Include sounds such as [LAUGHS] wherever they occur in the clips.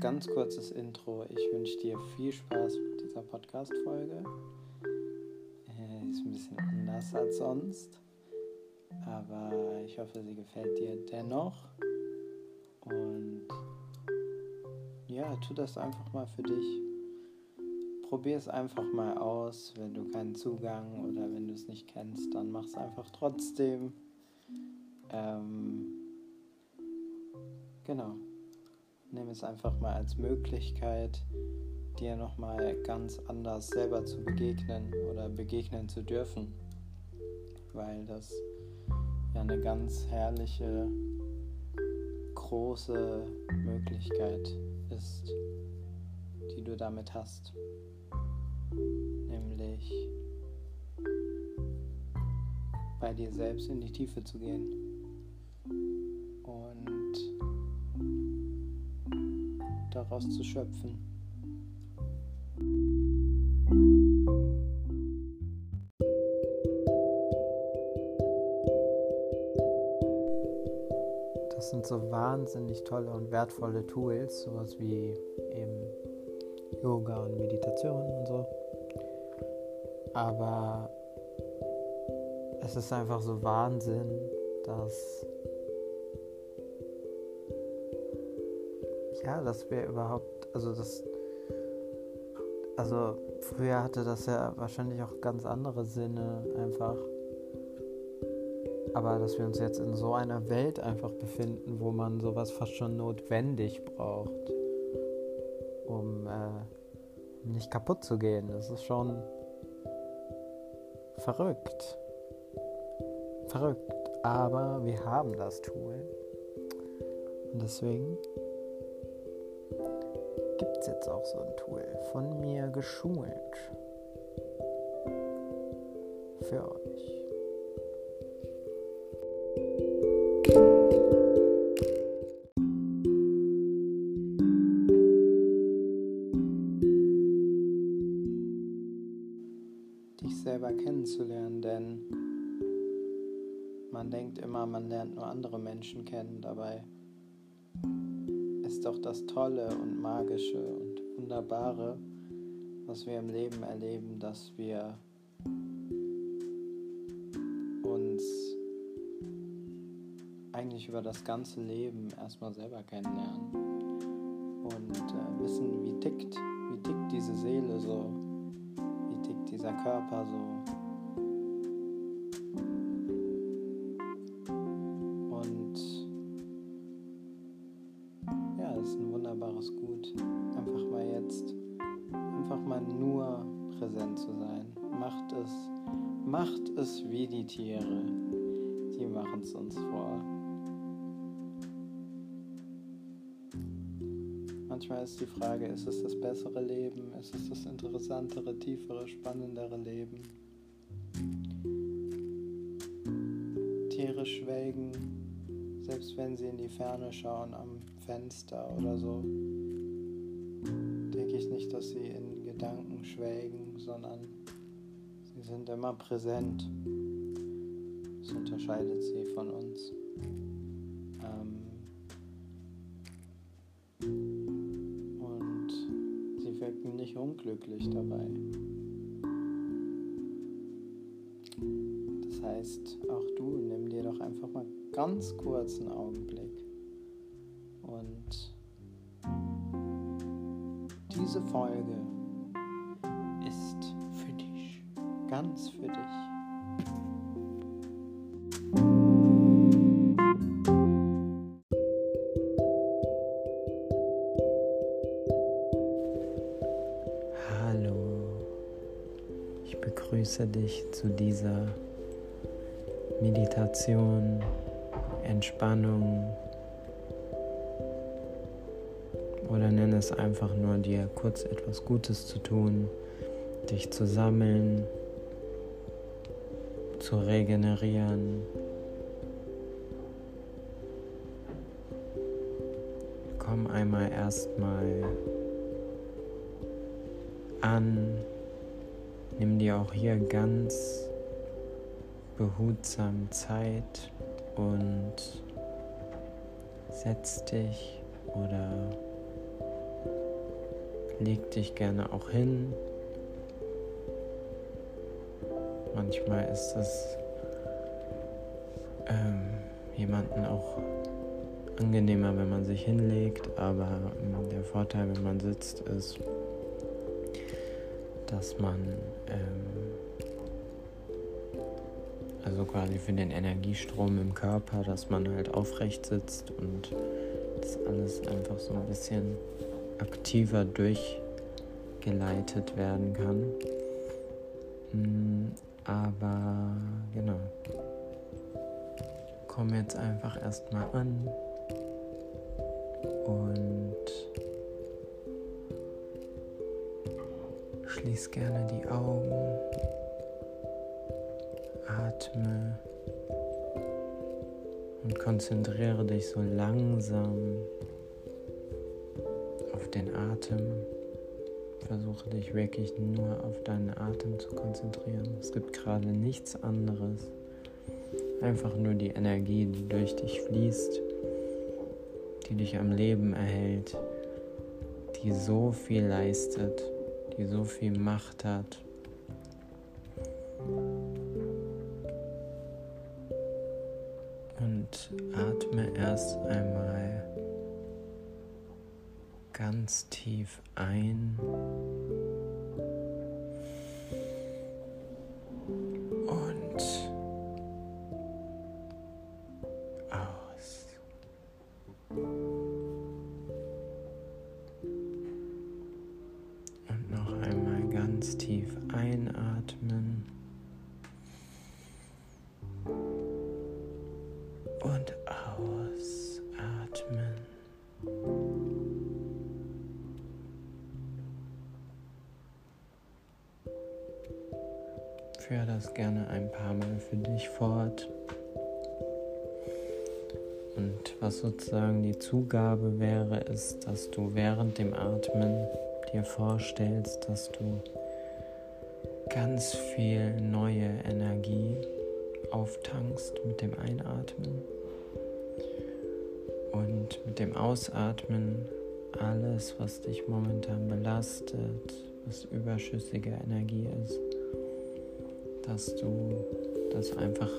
ganz kurzes Intro. Ich wünsche dir viel Spaß mit dieser Podcast-Folge. Äh, ist ein bisschen anders als sonst, aber ich hoffe, sie gefällt dir dennoch. Und ja, tu das einfach mal für dich. Probier es einfach mal aus. Wenn du keinen Zugang oder wenn du es nicht kennst, dann mach es einfach trotzdem. Ähm, genau nimm es einfach mal als Möglichkeit, dir nochmal ganz anders selber zu begegnen oder begegnen zu dürfen, weil das ja eine ganz herrliche, große Möglichkeit ist, die du damit hast, nämlich bei dir selbst in die Tiefe zu gehen. Daraus zu schöpfen. Das sind so wahnsinnig tolle und wertvolle Tools, sowas wie eben Yoga und Meditation und so. Aber es ist einfach so Wahnsinn, dass ja, dass wir überhaupt, also das, also früher hatte das ja wahrscheinlich auch ganz andere Sinne einfach. Aber dass wir uns jetzt in so einer Welt einfach befinden, wo man sowas fast schon notwendig braucht, um äh, nicht kaputt zu gehen, das ist schon verrückt. Verrückt. Aber wir haben das Tool. Und deswegen gibt es jetzt auch so ein Tool von mir geschult für euch. Dich selber kennenzulernen, denn man denkt immer, man lernt nur andere Menschen kennen, dabei das Tolle und Magische und Wunderbare, was wir im Leben erleben, dass wir uns eigentlich über das ganze Leben erstmal selber kennenlernen und äh, wissen, wie tickt, wie tickt diese Seele so, wie tickt dieser Körper so, Tiere. Die machen es uns vor. Manchmal ist die Frage, ist es das bessere Leben? Ist es das interessantere, tiefere, spannendere Leben? Tiere schwelgen, selbst wenn sie in die Ferne schauen am Fenster oder so. Denke ich nicht, dass sie in Gedanken schwelgen, sondern Sie sind immer präsent. Das unterscheidet sie von uns. Ähm und sie wirken nicht unglücklich dabei. Das heißt, auch du nimm dir doch einfach mal ganz kurz einen Augenblick und diese Folge ganz für dich. Begrüße dich zu dieser Meditation, Entspannung oder nenne es einfach nur dir kurz etwas Gutes zu tun, dich zu sammeln, zu regenerieren. Komm einmal erstmal an. Nimm dir auch hier ganz behutsam Zeit und setz dich oder leg dich gerne auch hin. Manchmal ist es ähm, jemanden auch angenehmer, wenn man sich hinlegt, aber der Vorteil, wenn man sitzt, ist, dass man ähm, also quasi für den Energiestrom im Körper, dass man halt aufrecht sitzt und das alles einfach so ein bisschen aktiver durchgeleitet werden kann. Hm, aber genau. Komm jetzt einfach erstmal an schließ gerne die Augen, atme und konzentriere dich so langsam auf den Atem. Versuche dich wirklich nur auf deinen Atem zu konzentrieren. Es gibt gerade nichts anderes. Einfach nur die Energie, die durch dich fließt, die dich am Leben erhält, die so viel leistet, die so viel Macht hat. Führe das gerne ein paar Mal für dich fort. Und was sozusagen die Zugabe wäre, ist, dass du während dem Atmen dir vorstellst, dass du ganz viel neue Energie auftankst mit dem Einatmen und mit dem Ausatmen alles, was dich momentan belastet, was überschüssige Energie ist, dass du das einfach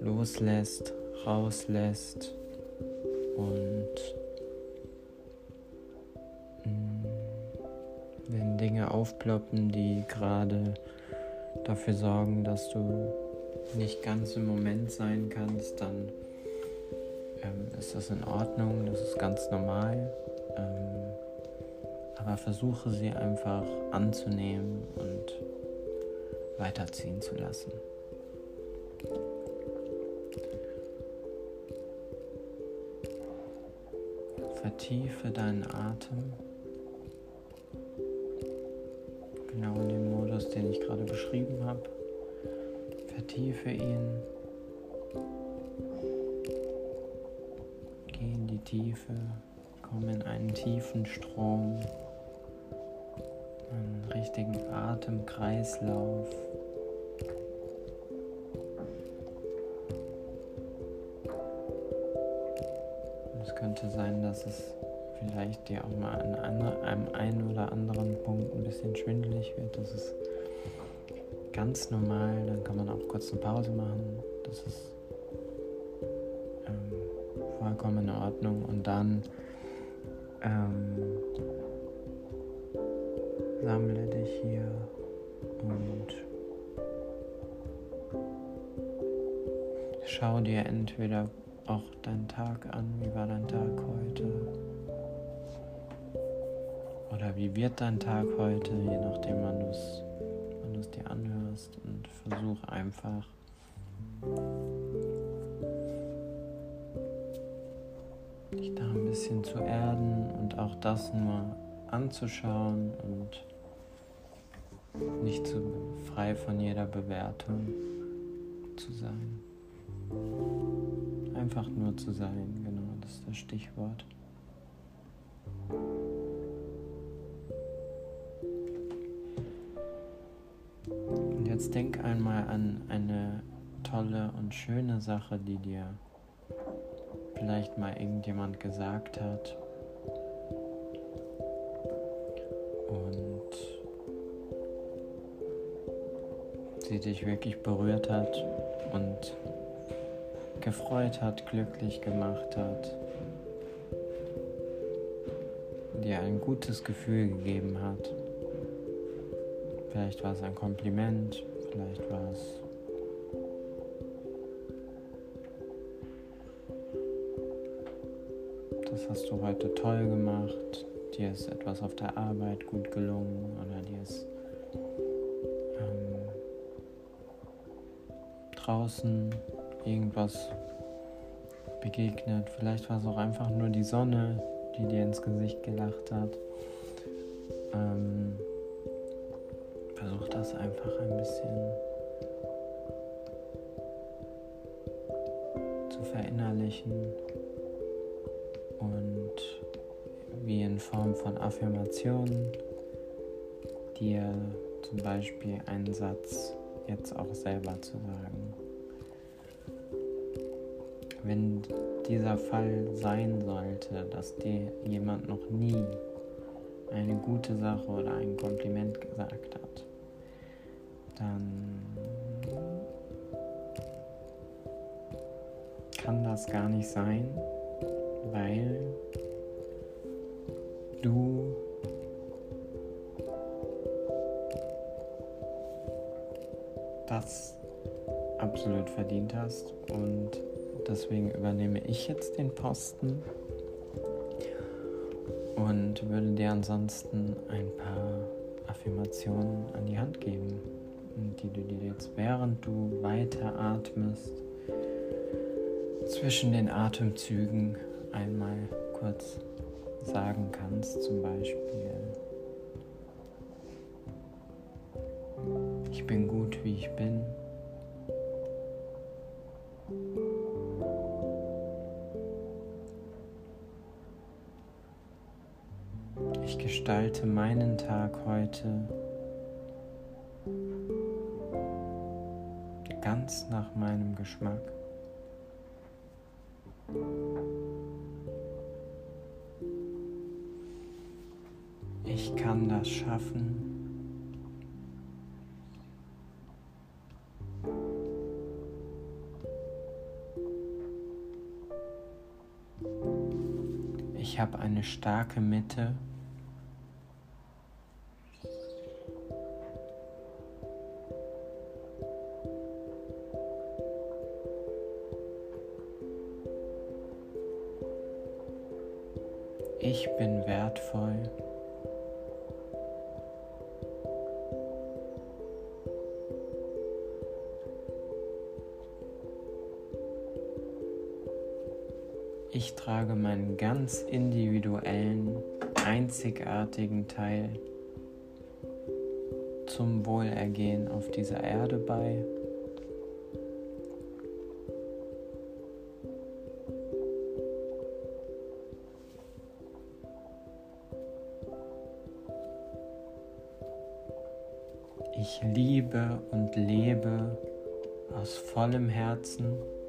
loslässt, rauslässt aufploppen, die gerade dafür sorgen, dass du nicht ganz im Moment sein kannst, dann ähm, ist das in Ordnung, das ist ganz normal. Ähm, aber versuche sie einfach anzunehmen und weiterziehen zu lassen. Vertiefe deinen Atem, den ich gerade beschrieben habe. Vertiefe ihn. Geh in die Tiefe, komm in einen tiefen Strom, einen richtigen Atemkreislauf. könnte sein, dass es vielleicht dir auch mal an einem einen oder anderen Punkt ein bisschen schwindelig wird. Das ist ganz normal. Dann kann man auch kurz eine Pause machen. Das ist ähm, vollkommen in Ordnung. Und dann ähm, sammle dich hier und schau dir entweder auch deinen Tag an. Wie war dein Tag heute? Oder wie wird dein Tag heute, je nachdem, wann du es einfach dich da ein bisschen zu erden und auch das nur anzuschauen und nicht zu frei von jeder Bewertung zu sein. Einfach nur zu sein, genau, das ist das Stichwort. Jetzt denk einmal an eine tolle und schöne Sache, die dir vielleicht mal irgendjemand gesagt hat. und sie dich wirklich berührt hat und gefreut hat, glücklich gemacht hat, dir ein gutes Gefühl gegeben hat. Vielleicht war es ein Kompliment, vielleicht war es das hast du heute toll gemacht, dir ist etwas auf der Arbeit gut gelungen oder dir ist ähm, draußen irgendwas begegnet. Vielleicht war es auch einfach nur die Sonne, die dir ins Gesicht gelacht hat. Ähm, versuch das einfach ein bisschen zu verinnerlichen und wie in Form von Affirmationen dir zum Beispiel einen Satz jetzt auch selber zu sagen. Wenn dieser Fall sein sollte, dass dir jemand noch nie eine gute Sache oder ein Kompliment gesagt hat, dann kann das gar nicht sein, weil du das absolut verdient hast und deswegen übernehme ich jetzt den Posten und würde dir ansonsten ein paar Affirmationen an die Hand geben, die du dir jetzt während du weiter atmest zwischen den Atemzügen einmal kurz sagen kannst, zum Beispiel, ich bin gut, wie ich bin. Ich gestalte meinen Tag heute ganz nach meinem Geschmack. Ich kann das schaffen. Ich habe eine starke Mitte. Ganz individuellen, einzigartigen Teil zum Wohlergehen auf dieser Erde bei. Ich liebe und lebe aus vollem Herzen.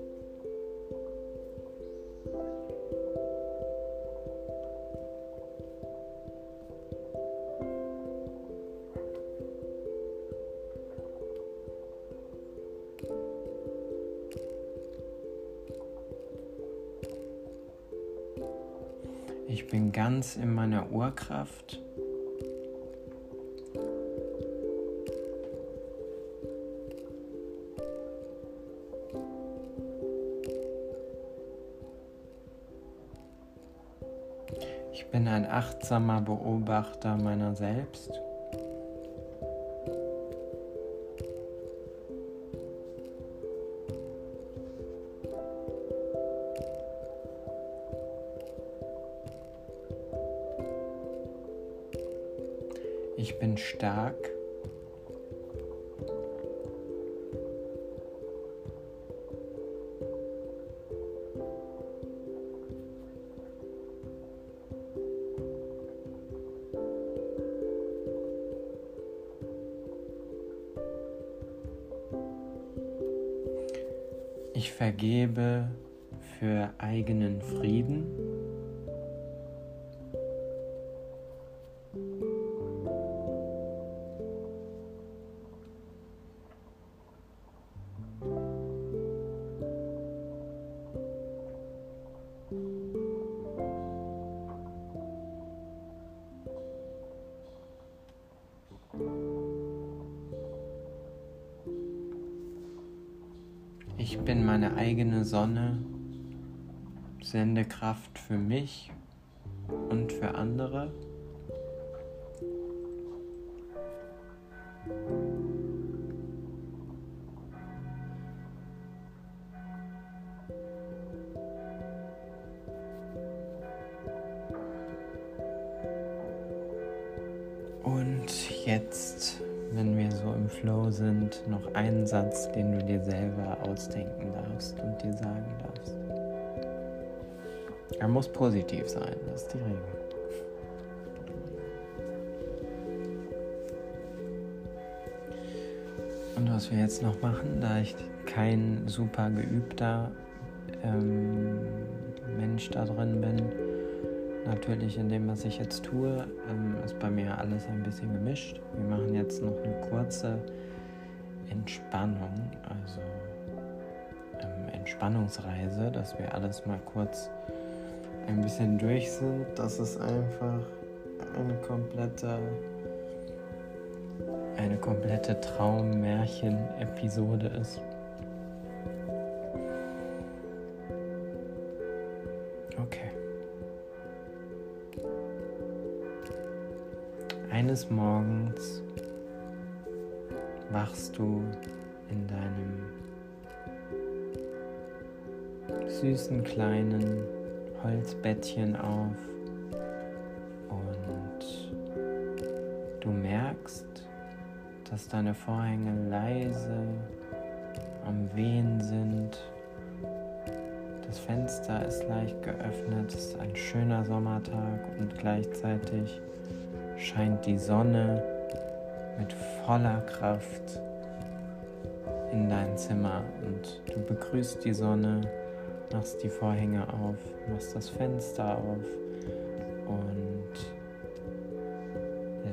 Ganz in meiner Urkraft. Ich bin ein achtsamer Beobachter meiner selbst. Vergebe für eigenen Frieden. Kraft für mich und für andere. Und jetzt, wenn wir so im Flow sind, noch einen Satz, den du dir selber ausdenken darfst und dir sagen darfst. Er muss positiv sein, das ist die Regel. Und was wir jetzt noch machen, da ich kein super geübter ähm, Mensch da drin bin, natürlich in dem, was ich jetzt tue, ähm, ist bei mir alles ein bisschen gemischt. Wir machen jetzt noch eine kurze Entspannung, also ähm, Entspannungsreise, dass wir alles mal kurz ein bisschen durch sind, dass es einfach eine komplette eine komplette Traummärchen-Episode ist. Okay. Eines Morgens wachst du in deinem süßen kleinen Holzbettchen auf. Und du merkst, dass deine Vorhänge leise am Wehen sind. Das Fenster ist leicht geöffnet, es ist ein schöner Sommertag und gleichzeitig scheint die Sonne mit voller Kraft in dein Zimmer. Und du begrüßt die Sonne machst die Vorhänge auf, machst das Fenster auf und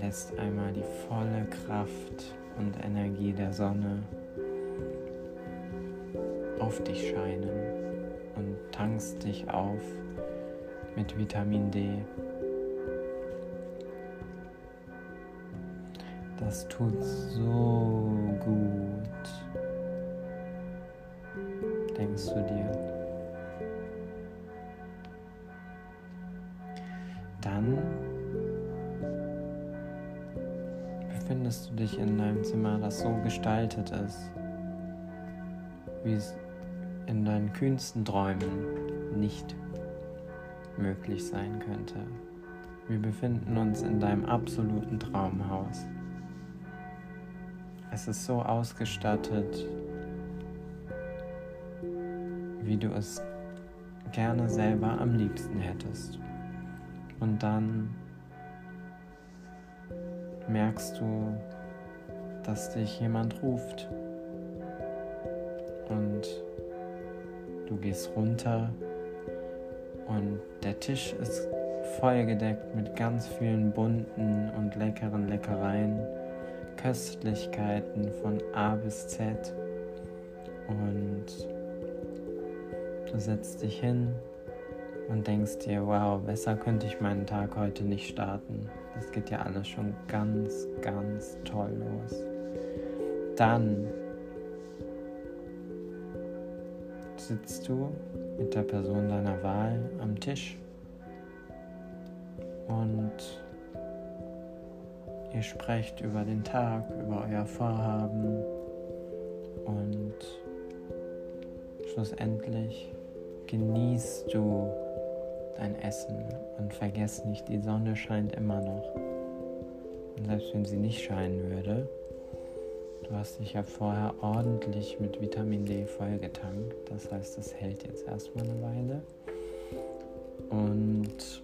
lässt einmal die volle Kraft und Energie der Sonne auf dich scheinen und tankst dich auf mit Vitamin D. Das tut so gut, denkst du dir. In deinem Zimmer, das so gestaltet ist, wie es in deinen kühnsten Träumen nicht möglich sein könnte. Wir befinden uns in deinem absoluten Traumhaus. Es ist so ausgestattet, wie du es gerne selber am liebsten hättest. Und dann merkst du, dass dich jemand ruft. Und du gehst runter und der Tisch ist vollgedeckt mit ganz vielen bunten und leckeren Leckereien, Köstlichkeiten von A bis Z. Und du setzt dich hin und denkst dir, wow, besser könnte ich meinen Tag heute nicht starten. Das geht ja alles schon ganz, ganz toll los. Dann sitzt du mit der Person deiner Wahl am Tisch und ihr sprecht über den Tag, über euer Vorhaben und schlussendlich genießt du dein Essen und vergiss nicht, die Sonne scheint immer noch. Und selbst wenn sie nicht scheinen würde, hast dich ja vorher ordentlich mit Vitamin D vollgetankt. Das heißt, das hält jetzt erstmal eine Weile. Und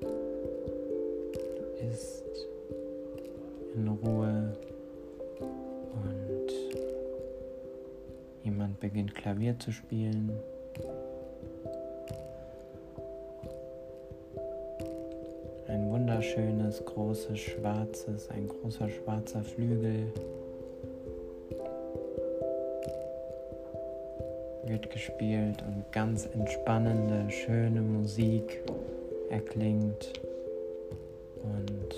du isst in Ruhe Jemand beginnt Klavier zu spielen. Wunderschönes, großes, schwarzes, ein großer schwarzer Flügel. Wird gespielt und ganz entspannende, schöne Musik erklingt und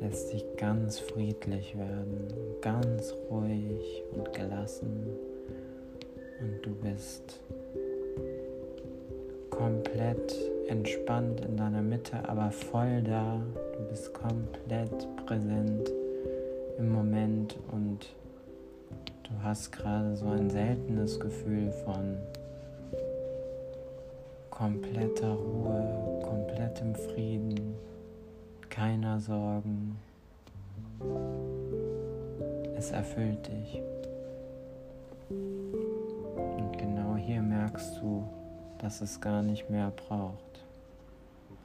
lässt dich ganz friedlich werden, ganz ruhig und gelassen. Und du bist komplett entspannt in deiner Mitte, aber voll da. Du bist komplett präsent im Moment und du hast gerade so ein seltenes Gefühl von kompletter Ruhe, komplettem Frieden, keiner Sorgen. Es erfüllt dich. Und genau hier merkst du, dass es gar nicht mehr braucht.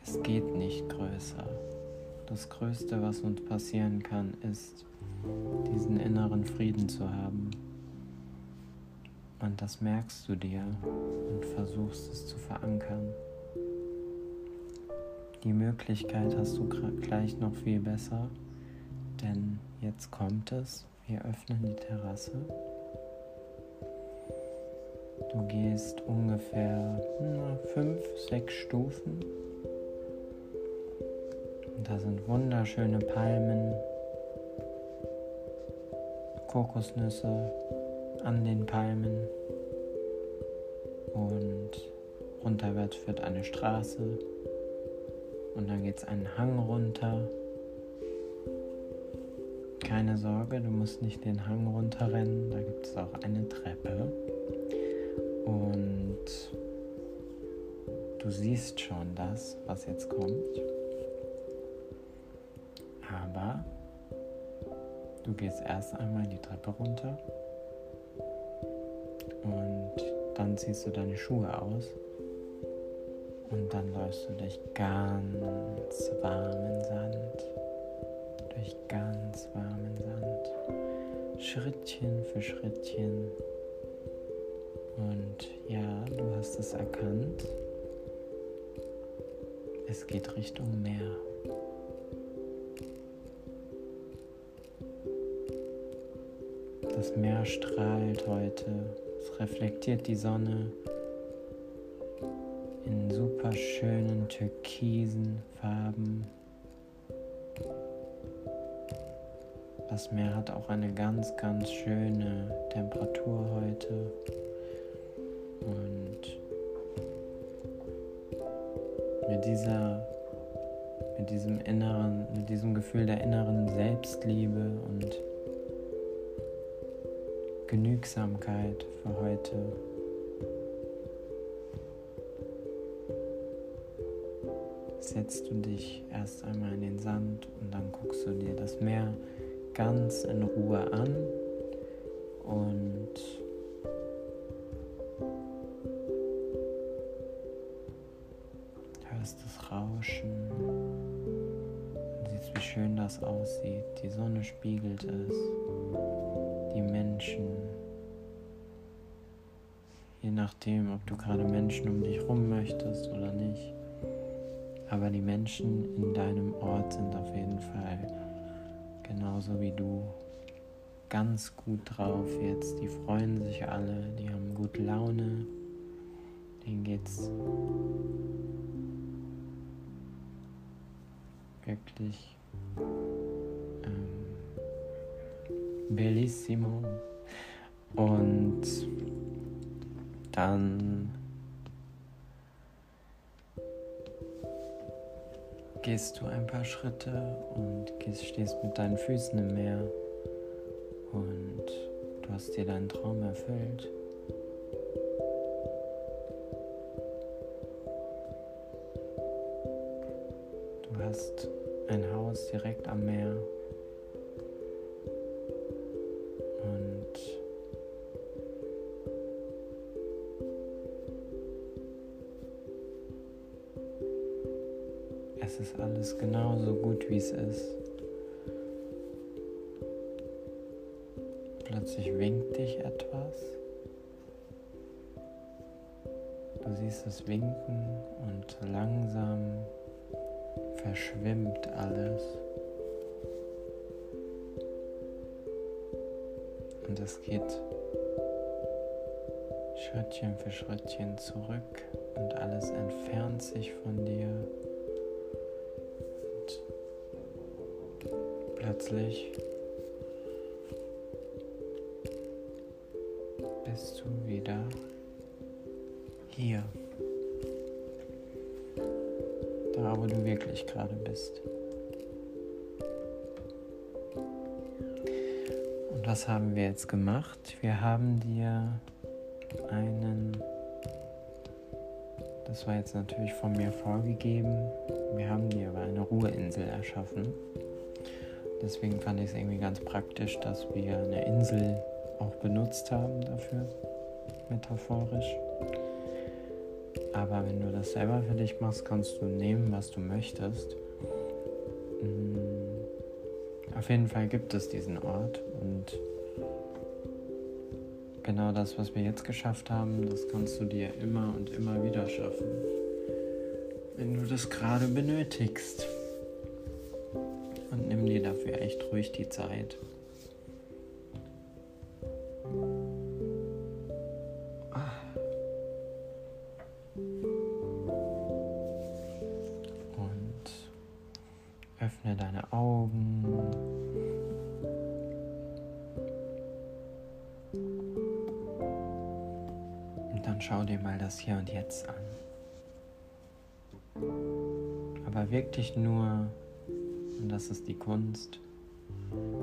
Es geht nicht größer. Das Größte, was uns passieren kann, ist, diesen inneren Frieden zu haben. Und das merkst du dir und versuchst es zu verankern. Die Möglichkeit hast du gleich noch viel besser, denn jetzt kommt es. Wir öffnen die Terrasse. Du gehst ungefähr na, fünf, sechs Stufen. Da sind wunderschöne Palmen, Kokosnüsse an den Palmen. Und runterwärts führt eine Straße. Und dann geht es einen Hang runter. Keine Sorge, du musst nicht den Hang runterrennen. Da gibt es auch eine Treppe. Und du siehst schon das, was jetzt kommt. Gehst erst einmal die Treppe runter und dann ziehst du deine Schuhe aus und dann läufst du durch ganz warmen Sand, durch ganz warmen Sand, Schrittchen für Schrittchen und ja, du hast es erkannt. Es geht Richtung Meer. Das Meer strahlt heute. Es reflektiert die Sonne in super schönen türkisen Farben. Das Meer hat auch eine ganz, ganz schöne Temperatur heute. Und mit dieser, mit diesem inneren, mit diesem Gefühl der inneren Selbstliebe und Genügsamkeit für heute setzt du dich erst einmal in den Sand und dann guckst du dir das Meer ganz in Ruhe an und Rauschen. Du siehst, wie schön das aussieht. Die Sonne spiegelt es. Nachdem, ob du gerade Menschen um dich rum möchtest oder nicht. Aber die Menschen in deinem Ort sind auf jeden Fall genauso wie du ganz gut drauf jetzt. Die freuen sich alle, die haben gute Laune. Denen geht's wirklich ähm, bellissimo. Und dann gehst du ein paar Schritte und gehst, stehst mit deinen Füßen im Meer und du hast dir deinen Traum erfüllt. Du hast ein Haus direkt am Meer. Ist. Plötzlich winkt dich etwas. Du siehst es winken und langsam verschwimmt alles. Und es geht Schrittchen für Schrittchen zurück und alles entfernt sich von dir. Plötzlich bist du wieder hier. Da, wo du wirklich gerade bist. Und was haben wir jetzt gemacht? Wir haben dir einen, das war jetzt natürlich von mir vorgegeben, wir haben dir aber eine Ruheinsel erschaffen. Deswegen fand ich es irgendwie ganz praktisch, dass wir eine Insel auch benutzt haben dafür, metaphorisch. Aber wenn du das selber für dich machst, kannst du nehmen, was du möchtest. Mm, auf jeden Fall gibt es diesen Ort und genau das, was wir jetzt geschafft haben, das kannst du dir immer und immer wieder schaffen, wenn du das gerade benötigst. Und dir dafür echt ruhig die Zeit. Öffne deine Augen. Und dann schau dir mal das Hier und Jetzt an. Aber wirklich nur, und das ist die Kunst,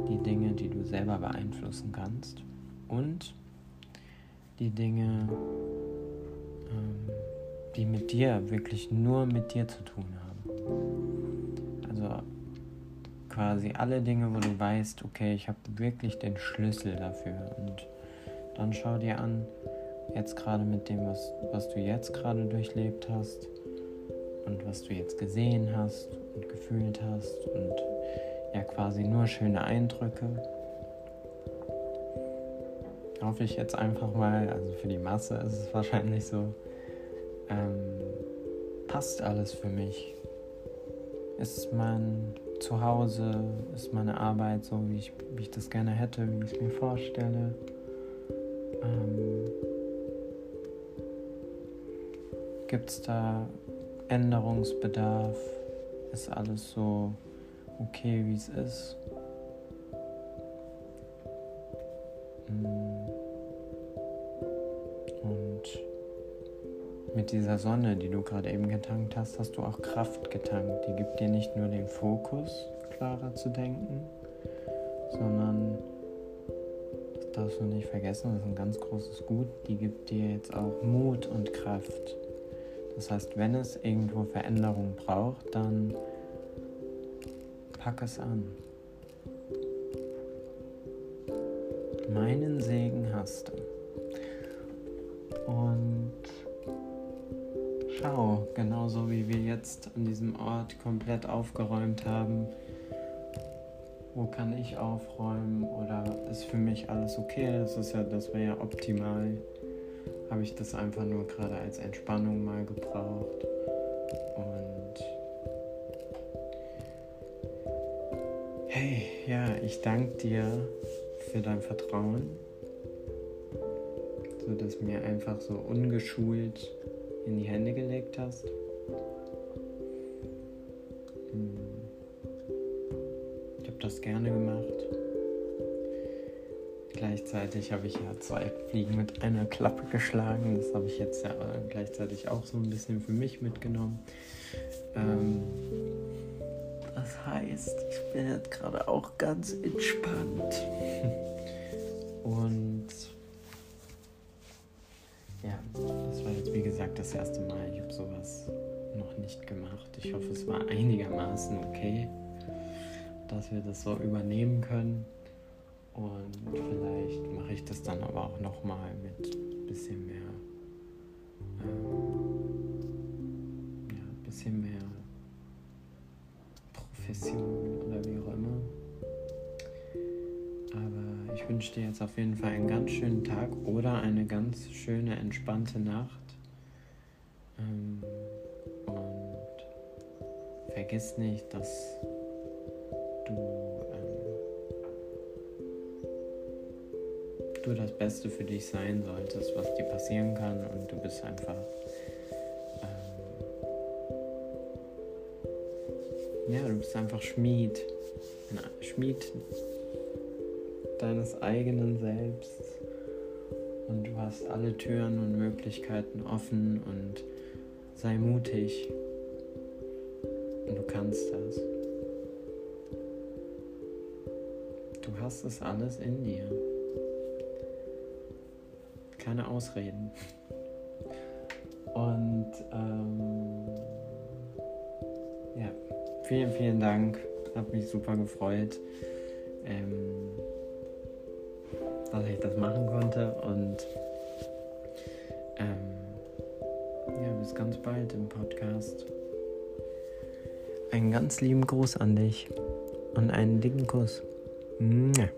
die Dinge, die du selber beeinflussen kannst und die Dinge, ähm, die mit dir, wirklich nur mit dir zu tun haben. Also quasi alle Dinge, wo du weißt, okay, ich habe wirklich den Schlüssel dafür. Und dann schau dir an, jetzt gerade mit dem, was, was du jetzt gerade durchlebt hast und was du jetzt gesehen hast und gefühlt hast und ja quasi nur schöne Eindrücke. Hoffe ich jetzt einfach mal, also für die Masse ist es wahrscheinlich so, ähm, passt alles für mich. Ist mein zu Hause ist meine Arbeit so, wie ich, wie ich das gerne hätte, wie ich es mir vorstelle. Ähm, Gibt es da Änderungsbedarf? Ist alles so okay, wie es ist? Mm. Und mit dieser Sonne, die du gerade eben getankt hast, hast du auch Kraft getankt. Die gibt dir nicht nur den Fokus, klarer zu denken, sondern, das darfst du nicht vergessen, das ist ein ganz großes Gut, die gibt dir jetzt auch Mut und Kraft. Das heißt, wenn es irgendwo Veränderung braucht, dann pack es an. Meinen Segen hast du. Und schau, genauso wie wir jetzt an diesem Ort komplett aufgeräumt haben, wo kann ich aufräumen oder ist für mich alles okay? Das ist ja, das wäre ja optimal. Habe ich das einfach nur gerade als Entspannung mal gebraucht und hey, ja, ich danke dir für dein Vertrauen, so dass mir einfach so ungeschult in die Hände gelegt hast. Hm. Ich habe das gerne gemacht. Gleichzeitig habe ich ja zwei Fliegen mit einer Klappe geschlagen. Das habe ich jetzt ja gleichzeitig auch so ein bisschen für mich mitgenommen. Ähm, das heißt, ich bin jetzt gerade auch ganz entspannt. [LAUGHS] Und ja, das war jetzt wie gesagt das erste Mal. Ich habe sowas noch nicht gemacht. Ich hoffe, es war einigermaßen okay, dass wir das so übernehmen können. Und vielleicht mache ich das dann aber auch nochmal mit ein bisschen mehr, ähm, ja, ein bisschen mehr Profession oder wie auch immer. Aber ich wünsche dir jetzt auf jeden Fall einen ganz schönen Tag oder eine ganz schöne, entspannte Nacht. Ähm, und vergiss nicht, dass du das Beste für dich sein solltest, was dir passieren kann. Und du bist einfach. Ähm, ja, du bist einfach Schmied Schmied deines eigenen Selbst und du hast alle Türen und Möglichkeiten offen und sei mutig und du kannst das. Du hast es alles in dir. Keine Ausreden. Und ähm, ja, vielen, vielen Dank. Hat mich super gefreut, ähm, dass ich das machen konnte. Und ähm, ja, bis ganz bald im Podcast. Einen ganz lieben Gruß an dich und einen dicken Kuss. Mwah.